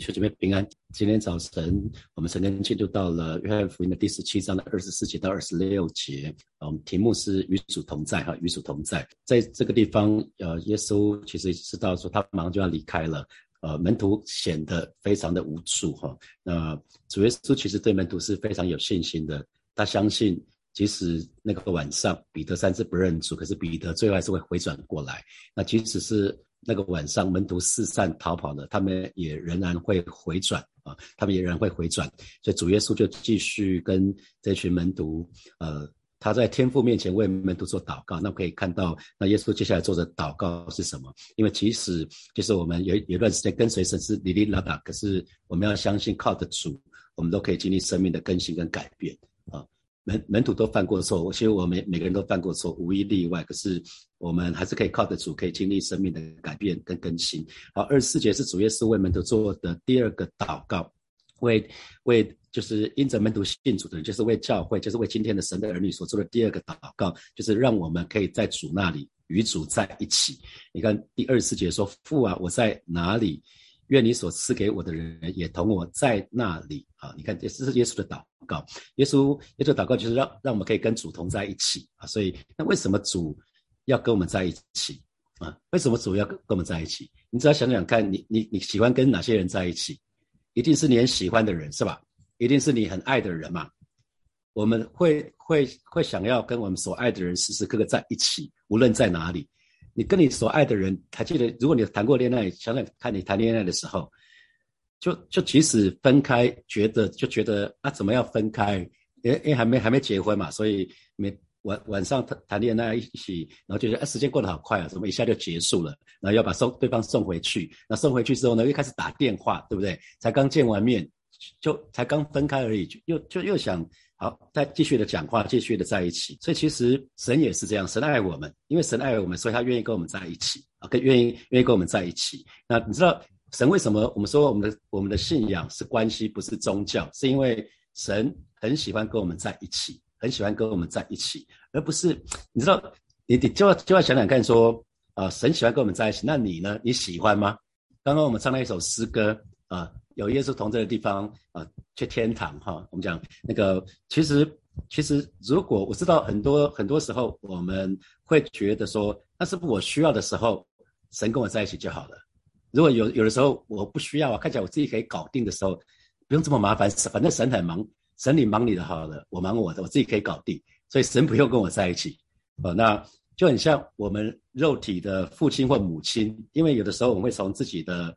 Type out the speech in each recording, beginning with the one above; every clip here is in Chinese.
兄姐妹平安。今天早晨，我们曾经进入到了约翰福音的第十七章的二十四节到二十六节。我们题目是与主同在，哈，与主同在。在这个地方，呃，耶稣其实知道说他马上就要离开了，呃，门徒显得非常的无助，哈。那主耶稣其实对门徒是非常有信心的，他相信，即使那个晚上彼得三次不认主，可是彼得最后还是会回转过来。那即使是那个晚上，门徒四散逃跑了，他们也仍然会回转啊，他们也仍然会回转。所以主耶稣就继续跟这群门徒，呃，他在天父面前为门徒做祷告。那可以看到，那耶稣接下来做的祷告是什么？因为即使就是我们有有一段时间跟随神是哩哩啦啦，可是我们要相信靠得主，我们都可以经历生命的更新跟改变啊。门门徒都犯过错，我其实我们每个人都犯过错，无一例外。可是我们还是可以靠得住，可以经历生命的改变跟更新。好，二十四节是主耶稣为门徒做的第二个祷告，为为就是因着门徒信主的人，就是为教会，就是为今天的神的儿女所做的第二个祷告，就是让我们可以在主那里与主在一起。你看第二十四节说：“父啊，我在哪里？”愿你所赐给我的人也同我在那里啊！你看，这是耶稣的祷告。耶稣耶稣祷告就是让让我们可以跟主同在一起啊！所以，那为什么主要跟我们在一起啊？为什么主要跟跟我们在一起？你只要想想看，你你你喜欢跟哪些人在一起？一定是你很喜欢的人是吧？一定是你很爱的人嘛？我们会会会想要跟我们所爱的人时时刻刻在一起，无论在哪里。你跟你所爱的人，还记得？如果你谈过恋爱，想想看你谈恋爱的时候，就就即使分开，觉得就觉得啊，怎么要分开？因因为还没还没结婚嘛，所以每晚晚上谈谈恋爱一起，然后就觉得啊，时间过得好快啊，怎么一下就结束了？然后要把送对方送回去，那送回去之后呢，又开始打电话，对不对？才刚见完面，就才刚分开而已，就又就又想。好，再继续的讲话，继续的在一起。所以其实神也是这样，神爱我们，因为神爱我们，所以他愿意跟我们在一起啊，跟愿意愿意跟我们在一起。那你知道神为什么我们说我们的我们的信仰是关系，不是宗教？是因为神很喜欢跟我们在一起，很喜欢跟我们在一起，而不是你知道，你你就要就要想想看，说啊，神喜欢跟我们在一起，那你呢？你喜欢吗？刚刚我们唱了一首诗歌啊。有耶稣同在的地方啊，去天堂哈。我们讲那个，其实其实，如果我知道很多很多时候，我们会觉得说，那是不我需要的时候，神跟我在一起就好了。如果有有的时候我不需要啊，看起来我自己可以搞定的时候，不用这么麻烦，反正神很忙，神你忙你的好了，我忙我的，我自己可以搞定，所以神不用跟我在一起啊。那就很像我们肉体的父亲或母亲，因为有的时候我们会从自己的。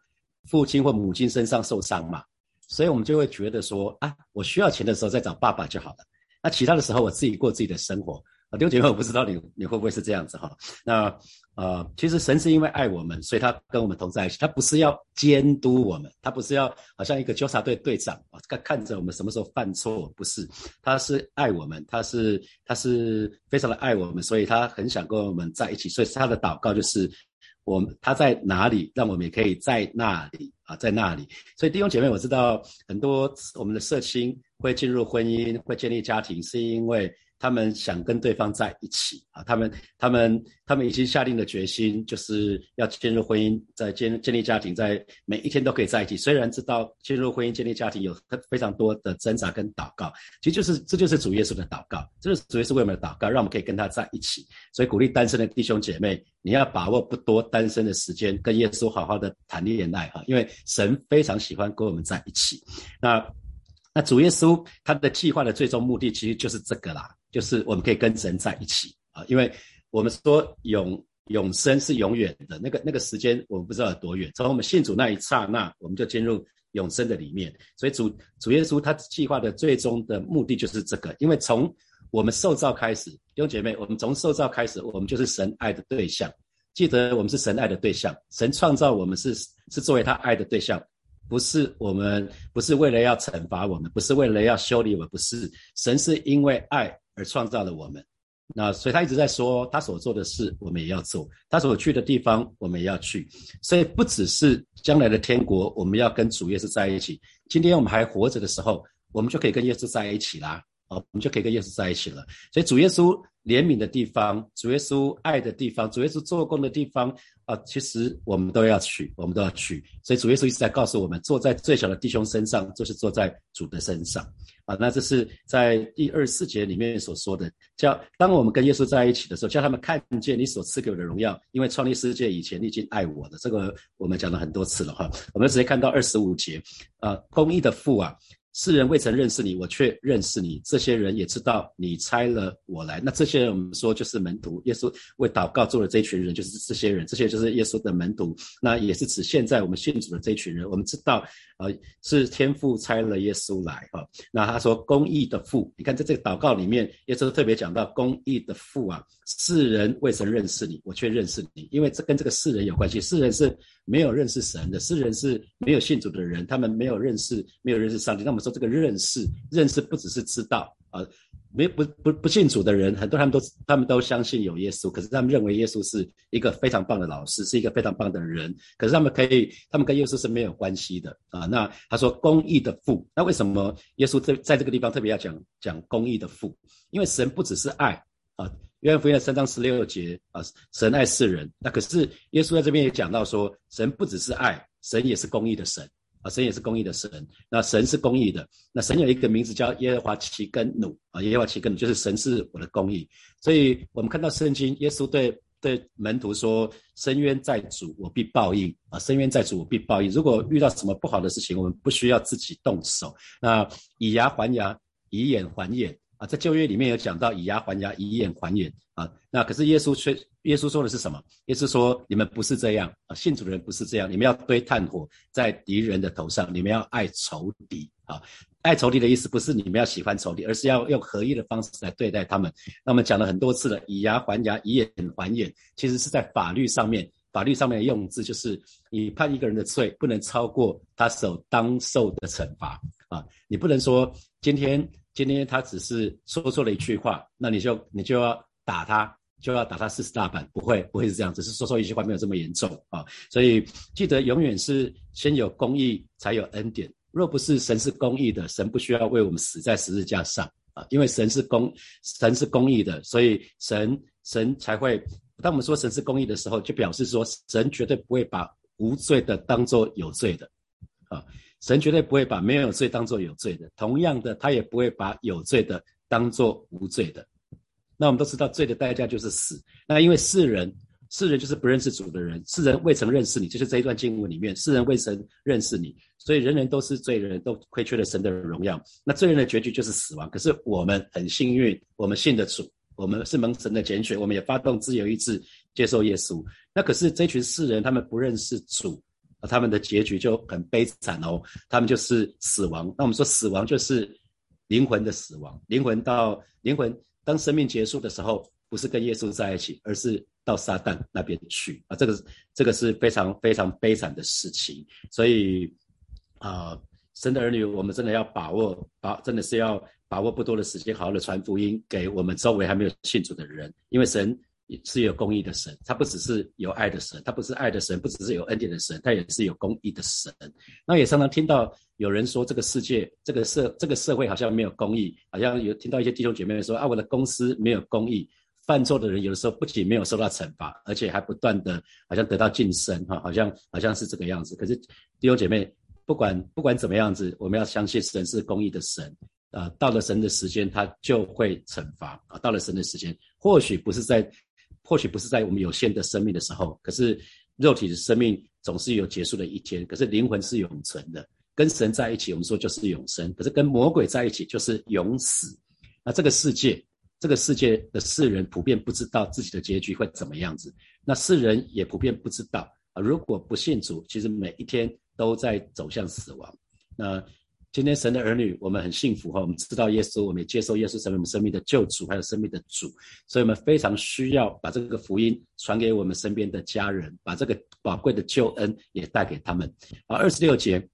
父亲或母亲身上受伤嘛，所以我们就会觉得说啊，我需要钱的时候再找爸爸就好了。那其他的时候我自己过自己的生活。啊，弟兄姐妹，我不知道你你会不会是这样子哈？那呃，其实神是因为爱我们，所以他跟我们同在一起。他不是要监督我们，他不是要好像一个纠察队队长啊，看看着我们什么时候犯错，不是，他是爱我们，他是他是非常的爱我们，所以他很想跟我们在一起。所以他的祷告就是。我他在哪里，让我们也可以在那里啊，在那里。所以弟兄姐妹，我知道很多我们的社青会进入婚姻，会建立家庭，是因为。他们想跟对方在一起啊，他们他们他们已经下定了决心，就是要进入婚姻，在建建立家庭，在每一天都可以在一起。虽然知道进入婚姻建立家庭有非常多的挣扎跟祷告，其实就是这就是主耶稣的祷告，这就是主耶稣为我们的祷告，让我们可以跟他在一起。所以鼓励单身的弟兄姐妹，你要把握不多单身的时间，跟耶稣好好的谈恋爱哈，因为神非常喜欢跟我们在一起。那那主耶稣他的计划的最终目的其实就是这个啦。就是我们可以跟神在一起啊，因为我们说永永生是永远的，那个那个时间我们不知道有多远。从我们信主那一刹那，我们就进入永生的里面。所以主主耶稣他计划的最终的目的就是这个，因为从我们受造开始，弟兄姐妹，我们从受造开始，我们就是神爱的对象。记得我们是神爱的对象，神创造我们是是作为他爱的对象，不是我们不是为了要惩罚我们，不是为了要修理我们，不是神是因为爱。而创造了我们，那所以他一直在说，他所做的事我们也要做，他所去的地方我们也要去，所以不只是将来的天国，我们要跟主耶稣在一起。今天我们还活着的时候，我们就可以跟耶稣在一起啦，哦，我们就可以跟耶稣在一起了。所以主耶稣怜悯的地方，主耶稣爱的地方，主耶稣做工的地方，啊，其实我们都要去，我们都要去。所以主耶稣一直在告诉我们，坐在最小的弟兄身上，就是坐在主的身上。啊，那这是在第二四节里面所说的，叫当我们跟耶稣在一起的时候，叫他们看见你所赐给我的荣耀，因为创立世界以前你已经爱我了。这个我们讲了很多次了哈。我们直接看到二十五节，啊，公义的父啊。世人未曾认识你，我却认识你。这些人也知道你差了我来。那这些人，我们说就是门徒。耶稣为祷告做的这一群人，就是这些人。这些就是耶稣的门徒。那也是指现在我们信主的这一群人。我们知道，呃，是天父差了耶稣来哈。那他说公义的父，你看在这个祷告里面，耶稣特别讲到公义的父啊。世人未曾认识你，我却认识你，因为这跟这个世人有关系。世人是没有认识神的，世人是没有信主的人，他们没有认识，没有认识上帝。那我们说这个认识，认识不只是知道啊，没不不不信主的人，很多他们都他们都相信有耶稣，可是他们认为耶稣是一个非常棒的老师，是一个非常棒的人，可是他们可以，他们跟耶稣是没有关系的啊。那他说公义的父，那为什么耶稣在在这个地方特别要讲讲公义的父？因为神不只是爱啊。约翰福音三章十六节啊，神爱世人。那可是耶稣在这边也讲到说，神不只是爱，神也是公义的神啊，神也是公义的神。那神是公义的，那神有一个名字叫耶和华奇根努啊，耶和华奇根努就是神是我的公义。所以我们看到圣经，耶稣对对门徒说：“深渊在主，我必报应啊！深渊在主，我必报应。如果遇到什么不好的事情，我们不需要自己动手，那以牙还牙，以眼还眼。”在旧约里面有讲到以牙还牙，以眼还眼啊。那可是耶稣却，耶稣说的是什么？耶稣说你们不是这样啊，信主的人不是这样，你们要堆炭火在敌人的头上，你们要爱仇敌啊。爱仇敌的意思不是你们要喜欢仇敌，而是要用合一的方式来对待他们。那我们讲了很多次了，以牙还牙，以眼还眼，其实是在法律上面，法律上面的用字就是你判一个人的罪，不能超过他所当受的惩罚啊。你不能说今天。今天他只是说错了一句话，那你就你就要打他，就要打他四十大板，不会不会是这样，只是说错一句话，没有这么严重啊。所以记得永远是先有公义，才有恩典。若不是神是公义的，神不需要为我们死在十字架上啊，因为神是公神是公义的，所以神神才会。当我们说神是公义的时候，就表示说神绝对不会把无罪的当做有罪的啊。神绝对不会把没有罪当做有罪的，同样的，他也不会把有罪的当做无罪的。那我们都知道，罪的代价就是死。那因为世人，世人就是不认识主的人，世人未曾认识你，就是这一段经文里面，世人未曾认识你，所以人人都是罪人，都亏缺了神的荣耀。那罪人的结局就是死亡。可是我们很幸运，我们信的主，我们是蒙神的拣选，我们也发动自由意志接受耶稣。那可是这群世人，他们不认识主。他们的结局就很悲惨哦，他们就是死亡。那我们说死亡就是灵魂的死亡，灵魂到灵魂当生命结束的时候，不是跟耶稣在一起，而是到撒旦那边去啊。这个这个是非常非常悲惨的事情。所以啊，神的儿女，我们真的要把握，把真的是要把握不多的时间，好好的传福音给我们周围还没有信主的人，因为神。也是有公义的神，他不只是有爱的神，他不是爱的神，不只是有恩典的神，他也是有公义的神。那也常常听到有人说，这个世界、这个社、这个社会好像没有公义，好像有听到一些弟兄姐妹说啊，我的公司没有公义，犯错的人有的时候不仅没有受到惩罚，而且还不断的好像得到晋升，哈，好像好像是这个样子。可是弟兄姐妹，不管不管怎么样子，我们要相信神是公义的神啊，到了神的时间，他就会惩罚啊，到了神的时间，或许不是在。或许不是在我们有限的生命的时候，可是肉体的生命总是有结束的一天。可是灵魂是永存的，跟神在一起，我们说就是永生；可是跟魔鬼在一起就是永死。那这个世界，这个世界的世人普遍不知道自己的结局会怎么样子。那世人也普遍不知道啊，如果不信主，其实每一天都在走向死亡。那。今天神的儿女，我们很幸福哈，我们知道耶稣，我们也接受耶稣成为我们生命的救主，还有生命的主，所以我们非常需要把这个福音传给我们身边的家人，把这个宝贵的救恩也带给他们。好，二十六节，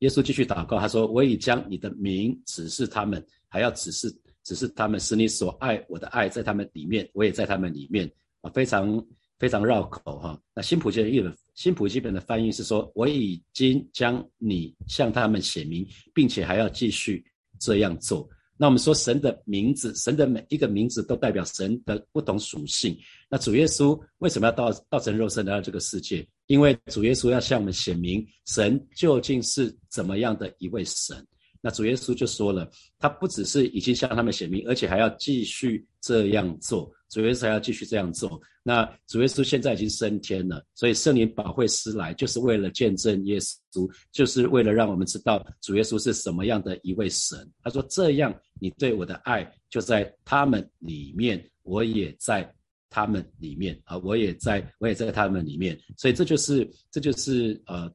耶稣继续祷告，他说：“我已将你的名指示他们，还要指示指示他们，使你所爱我的爱在他们里面，我也在他们里面。”啊，非常。非常绕口哈，那新普基的译本，新普基本的翻译是说，我已经将你向他们写明，并且还要继续这样做那我们说神的名字，神的每一个名字都代表神的不同属性。那主耶稣为什么要道道成肉身来到这个世界？因为主耶稣要向我们显明神究竟是怎么样的一位神。那主耶稣就说了，他不只是已经向他们显明，而且还要继续这样做。主耶稣还要继续这样做。那主耶稣现在已经升天了，所以圣灵保惠师来，就是为了见证耶稣，就是为了让我们知道主耶稣是什么样的一位神。他说：“这样，你对我的爱就在他们里面，我也在他们里面啊，我也在，我也在他们里面。所以这就是，这就是呃，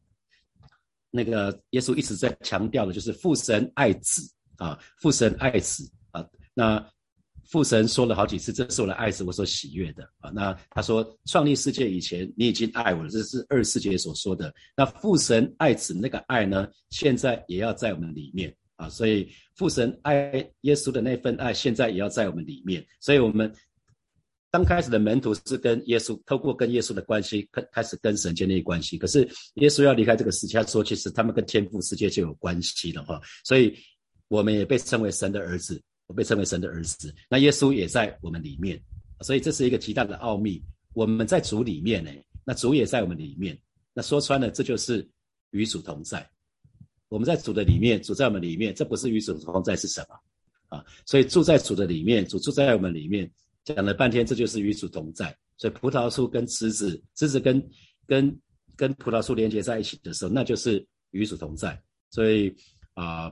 那个耶稣一直在强调的，就是父神爱子啊，父神爱子啊，那。”父神说了好几次：“这是我的爱是，我所喜悦的啊。”那他说：“创立世界以前，你已经爱我了。”这是二世界所说的。那父神爱子那个爱呢？现在也要在我们里面啊。所以父神爱耶稣的那份爱，现在也要在我们里面。所以我们刚开始的门徒是跟耶稣透过跟耶稣的关系，开开始跟神建立关系。可是耶稣要离开这个世界，他说：“其实他们跟天父世界就有关系了哈。”所以我们也被称为神的儿子。我被称为神的儿子，那耶稣也在我们里面，所以这是一个极大的奥秘。我们在主里面呢，那主也在我们里面。那说穿了，这就是与主同在。我们在主的里面，主在我们里面，这不是与主同在是什么啊？所以住在主的里面，主住在我们里面，讲了半天，这就是与主同在。所以葡萄树跟枝子，枝子跟跟跟葡萄树连接在一起的时候，那就是与主同在。所以啊。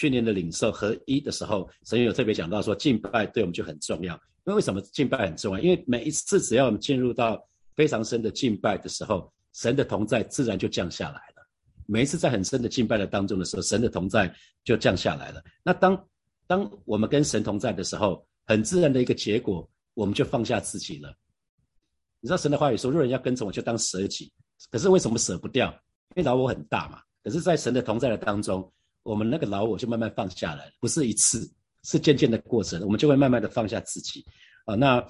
去年的领受合一的时候，神有特别讲到说，敬拜对我们就很重要。因为为什么敬拜很重要？因为每一次只要我们进入到非常深的敬拜的时候，神的同在自然就降下来了。每一次在很深的敬拜的当中的时候，神的同在就降下来了。那当当我们跟神同在的时候，很自然的一个结果，我们就放下自己了。你知道神的话语说，若人要跟从我，就当舍己。可是为什么舍不掉？因为老我很大嘛。可是，在神的同在的当中。我们那个老我就慢慢放下来，不是一次，是渐渐的过程，我们就会慢慢的放下自己啊。那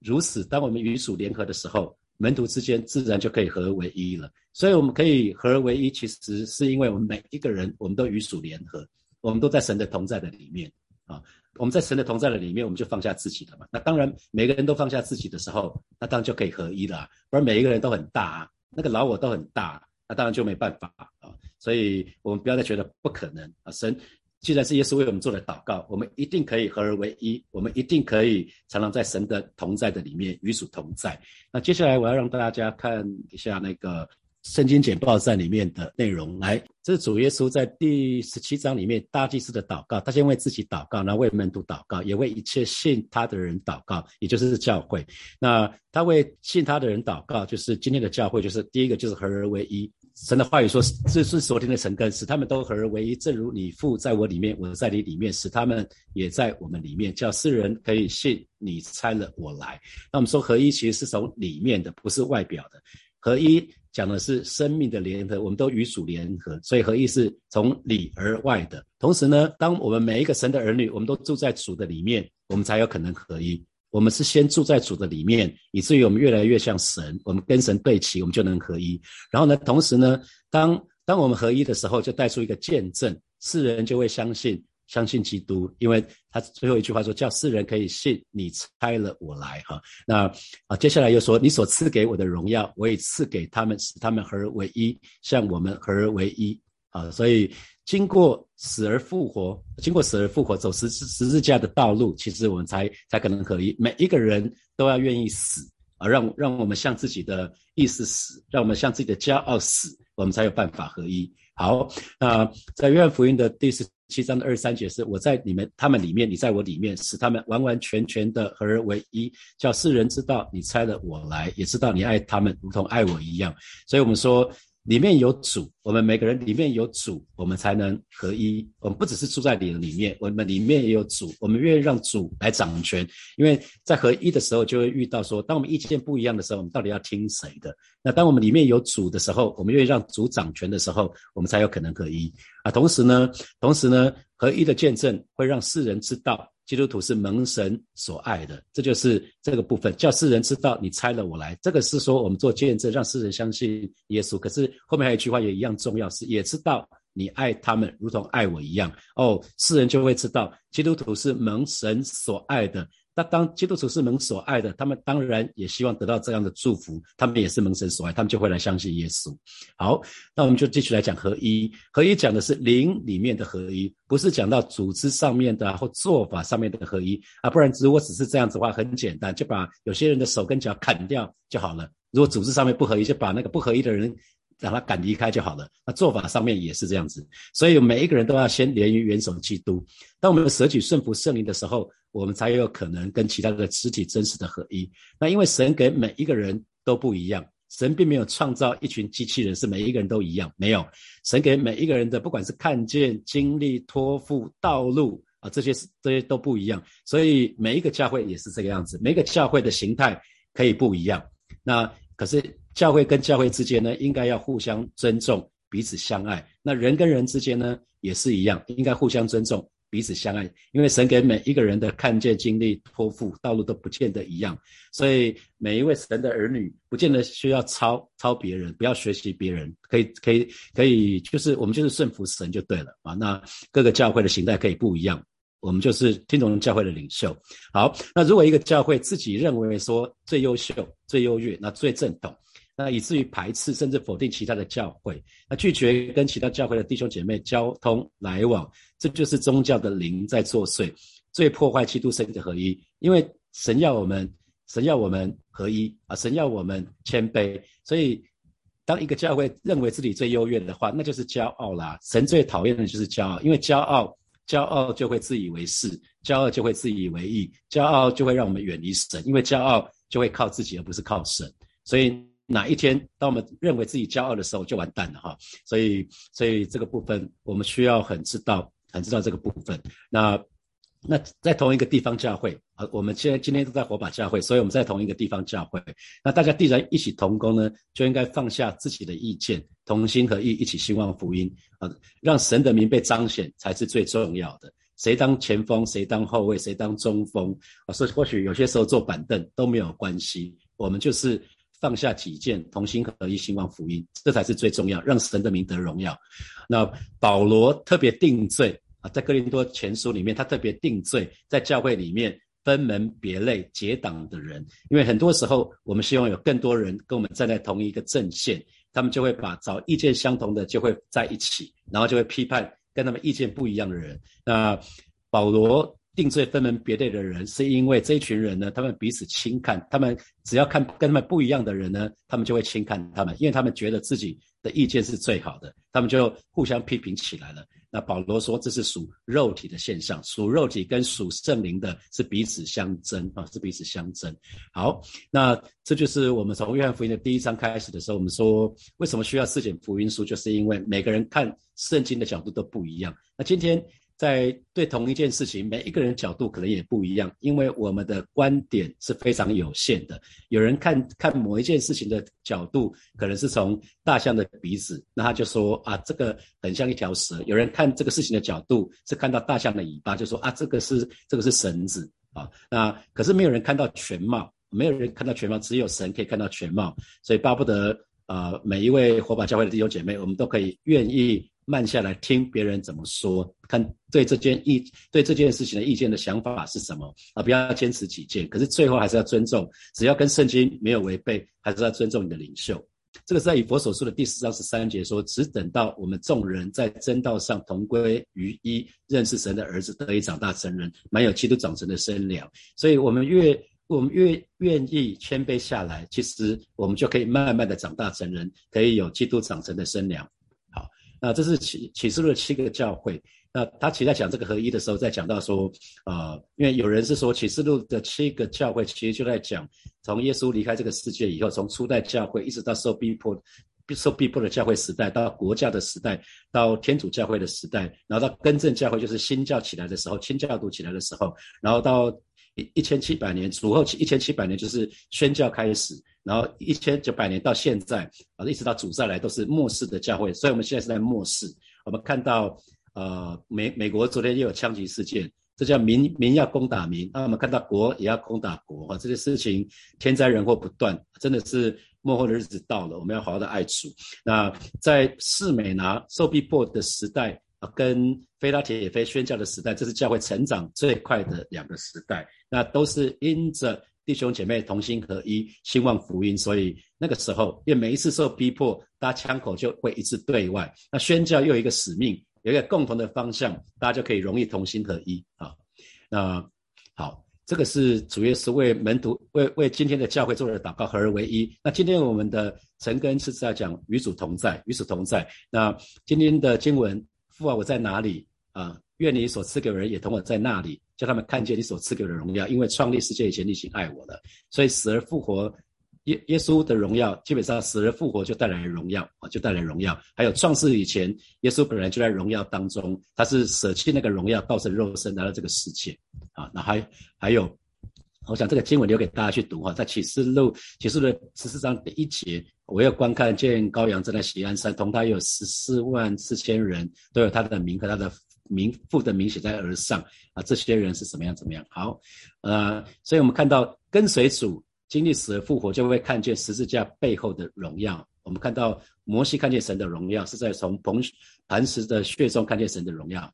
如此，当我们与主联合的时候，门徒之间自然就可以合而为一了。所以我们可以合而为一，其实是因为我们每一个人，我们都与主联合，我们都在神的同在的里面啊。我们在神的同在的里面，我们就放下自己了嘛。那当然，每个人都放下自己的时候，那当然就可以合一了。不然每一个人都很大，啊，那个老我都很大，那当然就没办法。所以我们不要再觉得不可能啊！神既然是耶稣为我们做的祷告，我们一定可以合而为一，我们一定可以常常在神的同在的里面与主同在。那接下来我要让大家看一下那个圣经简报站里面的内容。来，这是主耶稣在第十七章里面大祭司的祷告，他先为自己祷告，然后为门徒祷告，也为一切信他的人祷告，也就是教会。那他为信他的人祷告，就是今天的教会，就是第一个就是合而为一。神的话语说：“这是昨天的成根，使他们都合而为一，正如你父在我里面，我在你里面，使他们也在我们里面，叫世人可以信你差了我来。”那我们说合一其实是从里面的，不是外表的。合一讲的是生命的联合，我们都与主联合，所以合一是从里而外的。同时呢，当我们每一个神的儿女，我们都住在主的里面，我们才有可能合一。我们是先住在主的里面，以至于我们越来越像神，我们跟神对齐，我们就能合一。然后呢，同时呢，当当我们合一的时候，就带出一个见证，世人就会相信，相信基督，因为他最后一句话说，叫世人可以信你差了我来哈。那啊，接下来又说，你所赐给我的荣耀，我也赐给他们，使他们合而为一，像我们合而为一啊。所以。经过死而复活，经过死而复活，走十字十字架的道路，其实我们才才可能合一。每一个人都要愿意死啊，让让我们向自己的意识死，让我们向自己的骄傲死，我们才有办法合一。好，那在约翰福音的第十七章的二十三节是：我在你们他们里面，你在我里面，使他们完完全全的合而为一，叫世人知道你差了我来，也知道你爱他们如同爱我一样。所以我们说。里面有主，我们每个人里面有主，我们才能合一。我们不只是住在你的里面，我们里面也有主，我们愿意让主来掌权。因为在合一的时候，就会遇到说，当我们意见不一样的时候，我们到底要听谁的？那当我们里面有主的时候，我们愿意让主掌权的时候，我们才有可能合一啊。同时呢，同时呢，合一的见证会让世人知道。基督徒是蒙神所爱的，这就是这个部分，叫世人知道你猜了我来。这个是说我们做见证，让世人相信耶稣。可是后面还有一句话也一样重要，是也知道你爱他们如同爱我一样。哦，世人就会知道基督徒是蒙神所爱的。那当基督徒是蒙所爱的，他们当然也希望得到这样的祝福，他们也是蒙神所爱，他们就会来相信耶稣。好，那我们就继续来讲合一。合一讲的是灵里面的合一，不是讲到组织上面的或做法上面的合一啊。不然如果只是这样子的话，很简单，就把有些人的手跟脚砍掉就好了。如果组织上面不合一，就把那个不合一的人让他赶离开就好了。那做法上面也是这样子，所以每一个人都要先连于元首基督。当我们舍取顺服圣灵的时候。我们才有可能跟其他的肢体真实的合一。那因为神给每一个人都不一样，神并没有创造一群机器人是每一个人都一样，没有。神给每一个人的，不管是看见、经历、托付、道路啊，这些这些都不一样。所以每一个教会也是这个样子，每个教会的形态可以不一样。那可是教会跟教会之间呢，应该要互相尊重，彼此相爱。那人跟人之间呢，也是一样，应该互相尊重。彼此相爱，因为神给每一个人的看见、经历、托付道路都不见得一样，所以每一位神的儿女不见得需要抄抄别人，不要学习别人，可以可以可以，就是我们就是顺服神就对了啊。那各个教会的形态可以不一样，我们就是听从教会的领袖。好，那如果一个教会自己认为说最优秀、最优越，那最正统。那以至于排斥甚至否定其他的教会，那拒绝跟其他教会的弟兄姐妹交通来往，这就是宗教的灵在作祟，最破坏基督圣的合一。因为神要我们，神要我们合一啊，神要我们谦卑。所以，当一个教会认为自己最优越的话，那就是骄傲啦。神最讨厌的就是骄傲，因为骄傲，骄傲就会自以为是，骄傲就会自以为意，骄傲就会让我们远离神，因为骄傲就会靠自己而不是靠神，所以。哪一天，当我们认为自己骄傲的时候，就完蛋了哈。所以，所以这个部分我们需要很知道，很知道这个部分。那，那在同一个地方教会啊，我们现在今天都在火把教会，所以我们在同一个地方教会。那大家既然一起同工呢，就应该放下自己的意见，同心合意，一起兴旺福音啊，让神的名被彰显才是最重要的。谁当前锋，谁当后卫，谁当中锋啊？所以或许有些时候坐板凳都没有关系，我们就是。放下己见，同心合一，兴旺福音，这才是最重要，让神的名得荣耀。那保罗特别定罪啊，在哥林多前书里面，他特别定罪，在教会里面分门别类、结党的人，因为很多时候我们希望有更多人跟我们站在同一个阵线，他们就会把找意见相同的就会在一起，然后就会批判跟他们意见不一样的人。那保罗。定罪分门别类的人，是因为这一群人呢，他们彼此轻看，他们只要看跟他们不一样的人呢，他们就会轻看他们，因为他们觉得自己的意见是最好的，他们就互相批评起来了。那保罗说，这是属肉体的现象，属肉体跟属圣灵的是彼此相争啊，是彼此相争。好，那这就是我们从约翰福音的第一章开始的时候，我们说为什么需要四卷福音书，就是因为每个人看圣经的角度都不一样。那今天。在对同一件事情，每一个人角度可能也不一样，因为我们的观点是非常有限的。有人看看某一件事情的角度，可能是从大象的鼻子，那他就说啊，这个很像一条蛇。有人看这个事情的角度是看到大象的尾巴，就说啊，这个是这个是绳子啊。那可是没有人看到全貌，没有人看到全貌，只有神可以看到全貌。所以巴不得啊，每一位火把教会的弟兄姐妹，我们都可以愿意。慢下来听别人怎么说，看对这件意对这件事情的意见的想法是什么啊？不要坚持己见，可是最后还是要尊重，只要跟圣经没有违背，还是要尊重你的领袖。这个是在以佛所书的第四章十三节说，只等到我们众人在真道上同归于一，认识神的儿子，得以长大成人，满有基督长成的身量。所以，我们越我们越愿意谦卑下来，其实我们就可以慢慢的长大成人，可以有基督长成的身量。那这是启启示录的七个教会。那他其实在讲这个合一的时候，在讲到说，呃，因为有人是说启示录的七个教会，其实就在讲从耶稣离开这个世界以后，从初代教会一直到受逼迫、受逼迫的教会时代，到国教的时代，到天主教会的时代，然后到更正教会，就是新教起来的时候，清教徒起来的时候，然后到一一千七百年主后一千七百年，就是宣教开始。然后一千九百年到现在啊，一直到主再来都是末世的教会，所以我们现在是在末世。我们看到呃美美国昨天又有枪击事件，这叫民民要攻打民。那我们看到国也要攻打国啊，这些事情天灾人祸不断，真的是幕后的日子到了，我们要好好的爱主。那在世美拿受逼迫的时代跟菲拉铁也非宣教的时代，这是教会成长最快的两个时代。那都是因着弟兄姐妹同心合一，兴旺福音，所以那个时候，因为每一次受逼迫，大家枪口就会一致对外。那宣教又有一个使命，有一个共同的方向，大家就可以容易同心合一啊。那好。这个是主耶稣为门徒、为为今天的教会做的祷告，合而为一。那今天我们的陈根是在讲与主同在，与主同在。那今天的经文，父啊，我在哪里啊？愿你所赐给人也同我在那里，叫他们看见你所赐给的荣耀。因为创立世界以前，你已经爱我了，所以死而复活。耶耶稣的荣耀，基本上死而复活就带来荣耀啊，就带来荣耀。还有创世以前，耶稣本来就在荣耀当中，他是舍弃那个荣耀，道成肉身来到这个世界啊。那还还有，我想这个经文留给大家去读哈，在启示录启示录十四章第一节，我要观看见羔羊站在喜安山，同他有十四万四千人，都有他的名和他的名父的名写在额上啊。这些人是怎么样？怎么样？好，呃，所以我们看到跟随主。经历死而复活，就会看见十字架背后的荣耀。我们看到摩西看见神的荣耀，是在从磐磐石的血中看见神的荣耀。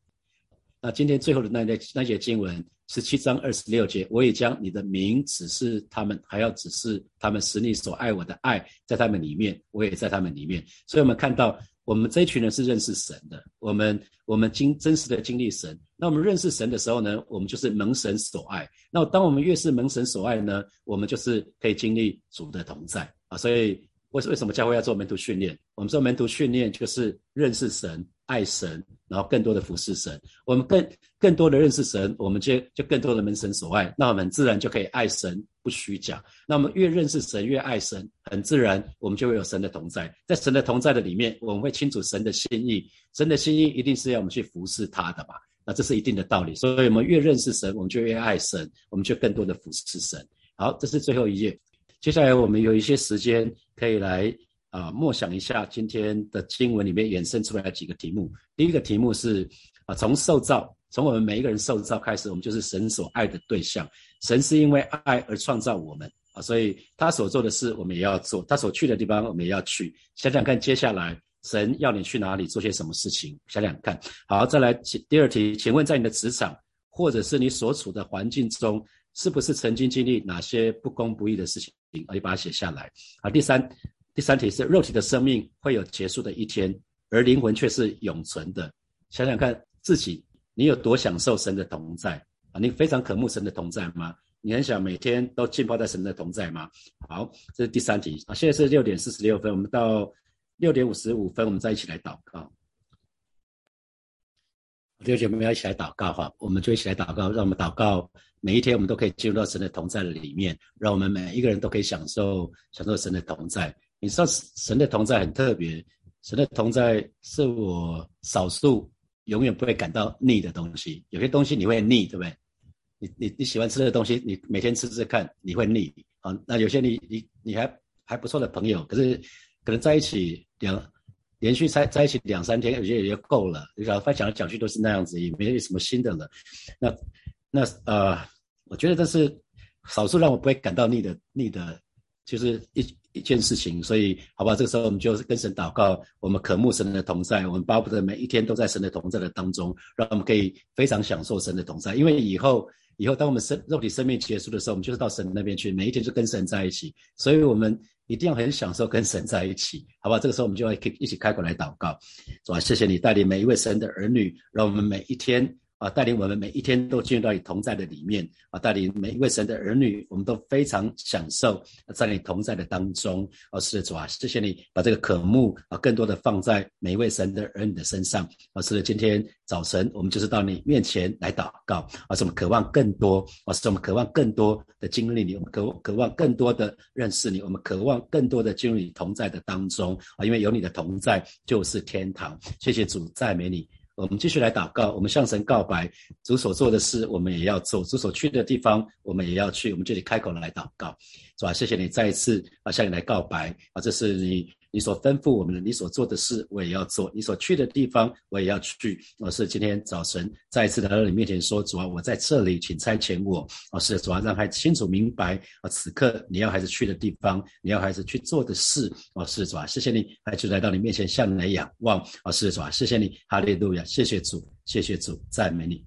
那今天最后的那那那节经文，十七章二十六节，我也将你的名指示他们，还要指示他们，使你所爱我的爱在他们里面，我也在他们里面。所以，我们看到。我们这一群人是认识神的，我们我们经真实的经历神。那我们认识神的时候呢，我们就是蒙神所爱。那当我们越是蒙神所爱呢，我们就是可以经历主的同在啊。所以为为什么教会要做门徒训练？我们做门徒训练就是认识神。爱神，然后更多的服侍神，我们更更多的认识神，我们就就更多的门神所爱，那我们自然就可以爱神不虚假。那我们越认识神，越爱神，很自然，我们就会有神的同在。在神的同在的里面，我们会清楚神的心意，神的心意一定是要我们去服侍他的嘛？那这是一定的道理。所以，我们越认识神，我们就越爱神，我们就更多的服侍神。好，这是最后一页，接下来我们有一些时间可以来。啊，默想一下今天的经文里面衍生出来的几个题目。第一个题目是啊，从受造，从我们每一个人受造开始，我们就是神所爱的对象。神是因为爱而创造我们啊，所以他所做的事我们也要做，他所去的地方我们也要去。想想看，接下来神要你去哪里做些什么事情？想想看。好，再来第二题，请问在你的职场或者是你所处的环境中，是不是曾经经历哪些不公不义的事情？你把它写下来。好，第三。第三题是：肉体的生命会有结束的一天，而灵魂却是永存的。想想看自己，你有多享受神的同在啊？你非常渴慕神的同在吗？你很想每天都浸泡在神的同在吗？好，这是第三题啊。现在是六点四十六分，我们到六点五十五分，我们再一起来祷告。弟兄姐妹要一起来祷告哈，我们就一起来祷告，让我们祷告，每一天我们都可以进入到神的同在里面，让我们每一个人都可以享受享受神的同在。你知道神的同在很特别，神的同在是我少数永远不会感到腻的东西。有些东西你会腻，对不对？你你你喜欢吃的东西，你每天吃吃看，你会腻啊。那有些你你你还还不错的朋友，可是可能在一起两连续在在一起两三天，有些也就够了。你讲分讲来讲去都是那样子，也没有什么新的了。那那呃，我觉得这是少数让我不会感到腻的腻的，就是一。一件事情，所以好吧，这个时候我们就跟神祷告，我们渴慕神的同在，我们巴不得每一天都在神的同在的当中，让我们可以非常享受神的同在。因为以后，以后当我们生肉体生命结束的时候，我们就是到神那边去，每一天就跟神在一起，所以我们一定要很享受跟神在一起，好吧？这个时候我们就要一起开口来祷告，是吧？谢谢你带领每一位神的儿女，让我们每一天。啊，带领我们每一天都进入到你同在的里面啊，带领每一位神的儿女，我们都非常享受在你同在的当中。哦，是的，主啊，谢谢你把这个渴慕啊，更多的放在每一位神的儿女的身上。啊，是的，今天早晨我们就是到你面前来祷告，啊，是我们渴望更多，啊，是我们渴望更多的经历你，我们渴渴望更多的认识你，我们渴望更多的进入你同在的当中啊，因为有你的同在就是天堂。谢谢主，赞美你。我们继续来祷告，我们向神告白，主所做的事，我们也要做；主所去的地方，我们也要去。我们这里开口来祷告，是吧？谢谢你再一次啊，向你来告白啊，这是你。你所吩咐我们的，你所做的事，我也要做；你所去的地方，我也要去。我是今天早晨再一次来到你面前说，主啊，我在这里，请差遣我。我是主啊，让孩子清楚明白啊，此刻你要孩子去的地方，你要孩子去做的事。我是主啊，谢谢你，孩子来到你面前向你来仰望。我是主啊，谢谢你，哈利路亚，谢谢主，谢谢主，赞美你。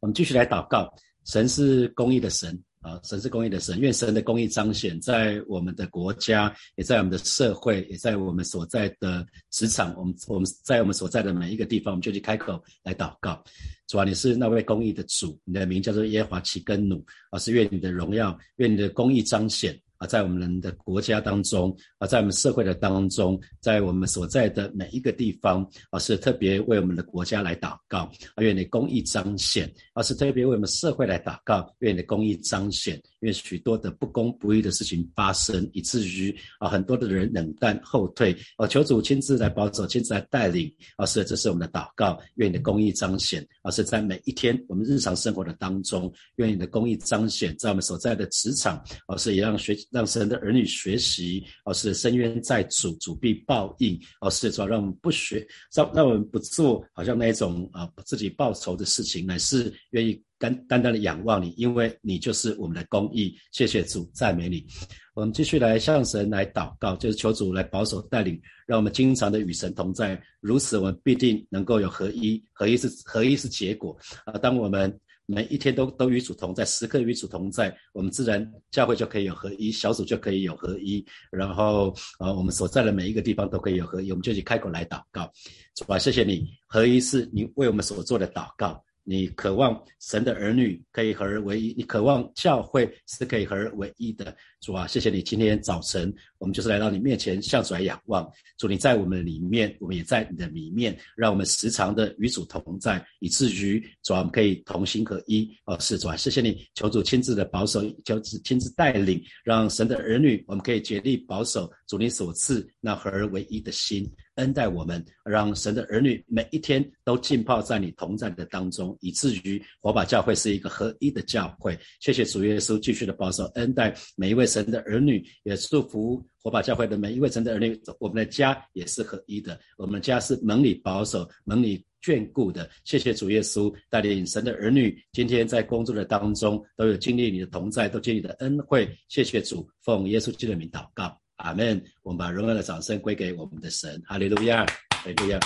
我们继续来祷告，神是公义的神。啊，神是公义的神，愿神的公义彰显在我们的国家，也在我们的社会，也在我们所在的职场。我们我们在我们所在的每一个地方，我们就去开口来祷告。主啊，你是那位公义的主，你的名叫做耶华奇根努，啊，是愿你的荣耀，愿你的公义彰显。啊，在我们的国家当中，啊，在我们社会的当中，在我们所在的每一个地方，啊，是特别为我们的国家来祷告，愿你公义彰显，啊，是特别为我们社会来祷告，愿你的公义彰显。因为许多的不公不义的事情发生，以至于啊很多的人冷淡后退。啊，求主亲自来保守，亲自来带领。啊，是这是我们的祷告。愿你的公义彰显。啊，是在每一天我们日常生活的当中，愿你的公义彰显在我们所在的职场。啊，是也让学让神的儿女学习。啊，是深渊在主，主必报应。啊，是说让我们不学，让让我们不做好像那一种啊自己报仇的事情，乃是愿意。单单单的仰望你，因为你就是我们的公义。谢谢主，赞美你。我们继续来向神来祷告，就是求主来保守带领，让我们经常的与神同在。如此，我们必定能够有合一。合一是合一是结果啊！当我们每一天都都与主同在，时刻与主同在，我们自然教会就可以有合一，小组就可以有合一。然后呃，我们所在的每一个地方都可以有合一。我们就去开口来祷告，主啊，谢谢你，合一是你为我们所做的祷告。你渴望神的儿女可以合而为一，你渴望教会是可以合而为一的。主啊，谢谢你今天早晨，我们就是来到你面前向主来仰望。主，你在我们里面，我们也在你的里面，让我们时常的与主同在，以至于主啊，我们可以同心合一。哦，是主啊，谢谢你，求主亲自的保守，求主亲自带领，让神的儿女我们可以竭力保守主你所赐那合而为一的心。恩待我们，让神的儿女每一天都浸泡在你同在的当中，以至于火把教会是一个合一的教会。谢谢主耶稣继续的保守恩待每一位神的儿女，也祝福火把教会的每一位神的儿女。我们的家也是合一的，我们家是蒙你保守、蒙你眷顾的。谢谢主耶稣带领神的儿女，今天在工作的当中都有经历你的同在，都经历你的恩惠。谢谢主，奉耶稣基督的名祷告。阿门！我们把荣耀的掌声归给我们的神，哈利路亚，哈利路亚。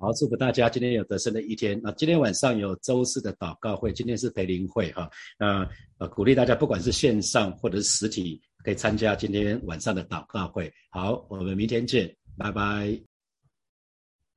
好，祝福大家今天有得胜的一天。那今天晚上有周四的祷告会，今天是培灵会哈。那呃，鼓励大家，不管是线上或者是实体，可以参加今天晚上的祷告会。好，我们明天见，拜拜。